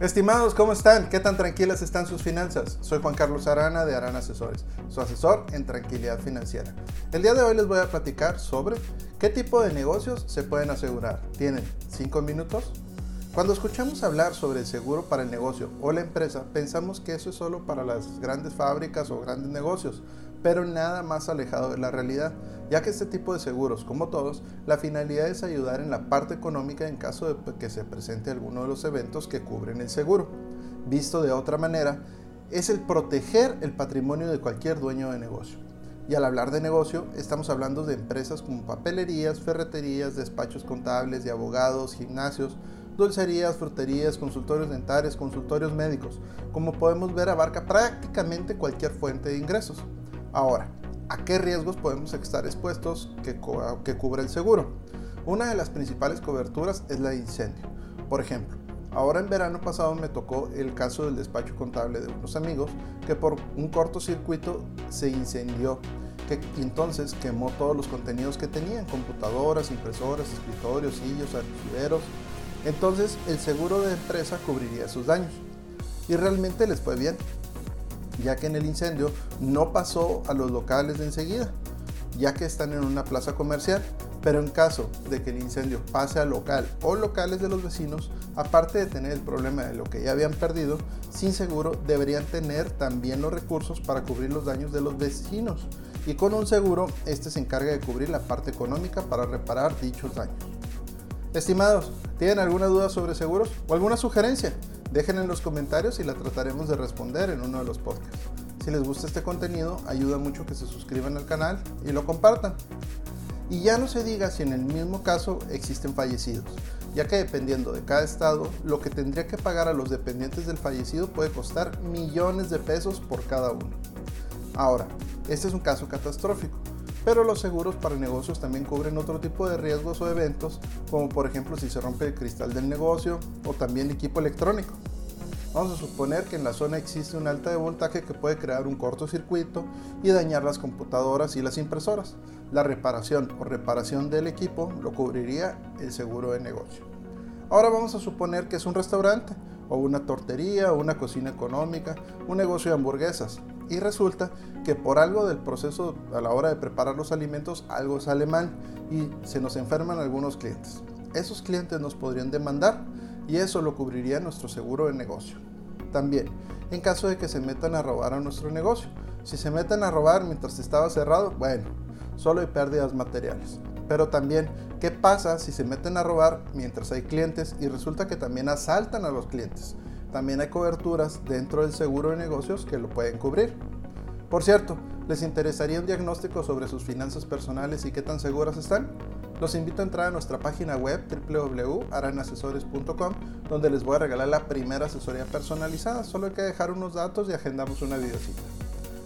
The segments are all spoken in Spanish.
Estimados, ¿cómo están? ¿Qué tan tranquilas están sus finanzas? Soy Juan Carlos Arana de Arana Asesores, su asesor en tranquilidad financiera. El día de hoy les voy a platicar sobre qué tipo de negocios se pueden asegurar. ¿Tienen 5 minutos? Cuando escuchamos hablar sobre el seguro para el negocio o la empresa, pensamos que eso es solo para las grandes fábricas o grandes negocios, pero nada más alejado de la realidad, ya que este tipo de seguros, como todos, la finalidad es ayudar en la parte económica en caso de que se presente alguno de los eventos que cubren el seguro. Visto de otra manera, es el proteger el patrimonio de cualquier dueño de negocio. Y al hablar de negocio, estamos hablando de empresas como papelerías, ferreterías, despachos contables, de abogados, gimnasios, dulcerías, fruterías, consultorios dentales, consultorios médicos. Como podemos ver, abarca prácticamente cualquier fuente de ingresos. Ahora, ¿a qué riesgos podemos estar expuestos que, que cubre el seguro? Una de las principales coberturas es la de incendio. Por ejemplo, ahora en verano pasado me tocó el caso del despacho contable de unos amigos que por un cortocircuito se incendió que entonces quemó todos los contenidos que tenían, computadoras, impresoras, escritorios, sillos, archiveros, entonces el seguro de empresa cubriría sus daños. Y realmente les fue bien, ya que en el incendio no pasó a los locales de enseguida, ya que están en una plaza comercial. Pero en caso de que el incendio pase al local o locales de los vecinos, aparte de tener el problema de lo que ya habían perdido, sin seguro deberían tener también los recursos para cubrir los daños de los vecinos. Y con un seguro, este se encarga de cubrir la parte económica para reparar dichos daños. Estimados, ¿tienen alguna duda sobre seguros o alguna sugerencia? Dejen en los comentarios y la trataremos de responder en uno de los podcasts. Si les gusta este contenido, ayuda mucho que se suscriban al canal y lo compartan. Y ya no se diga si en el mismo caso existen fallecidos, ya que dependiendo de cada estado, lo que tendría que pagar a los dependientes del fallecido puede costar millones de pesos por cada uno. Ahora, este es un caso catastrófico, pero los seguros para negocios también cubren otro tipo de riesgos o eventos, como por ejemplo si se rompe el cristal del negocio o también equipo electrónico. Vamos a suponer que en la zona existe un alta de voltaje que puede crear un cortocircuito y dañar las computadoras y las impresoras. La reparación o reparación del equipo lo cubriría el seguro de negocio. Ahora vamos a suponer que es un restaurante o una tortería o una cocina económica, un negocio de hamburguesas y resulta que por algo del proceso a la hora de preparar los alimentos algo sale mal y se nos enferman algunos clientes. Esos clientes nos podrían demandar y eso lo cubriría nuestro seguro de negocio. También, en caso de que se metan a robar a nuestro negocio. Si se meten a robar mientras estaba cerrado, bueno, solo hay pérdidas materiales. Pero también, ¿qué pasa si se meten a robar mientras hay clientes y resulta que también asaltan a los clientes? También hay coberturas dentro del seguro de negocios que lo pueden cubrir. Por cierto, ¿les interesaría un diagnóstico sobre sus finanzas personales y qué tan seguras están? Los invito a entrar a nuestra página web www.aranasesores.com donde les voy a regalar la primera asesoría personalizada. Solo hay que dejar unos datos y agendamos una videocita.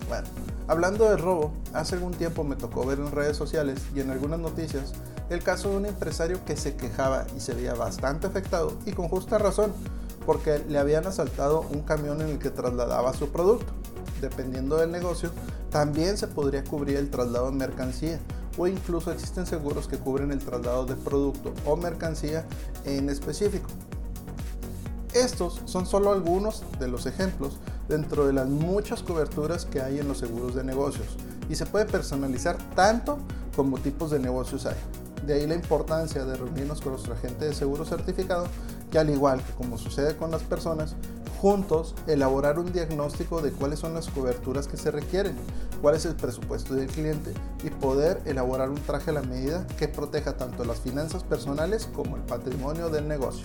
Bueno, hablando de robo, hace algún tiempo me tocó ver en redes sociales y en algunas noticias el caso de un empresario que se quejaba y se veía bastante afectado y con justa razón porque le habían asaltado un camión en el que trasladaba su producto. Dependiendo del negocio, también se podría cubrir el traslado de mercancía o incluso existen seguros que cubren el traslado de producto o mercancía en específico. Estos son solo algunos de los ejemplos dentro de las muchas coberturas que hay en los seguros de negocios y se puede personalizar tanto como tipos de negocios hay. De ahí la importancia de reunirnos con nuestro agente de seguro certificado, que al igual que como sucede con las personas, juntos elaborar un diagnóstico de cuáles son las coberturas que se requieren, cuál es el presupuesto del cliente y poder elaborar un traje a la medida que proteja tanto las finanzas personales como el patrimonio del negocio.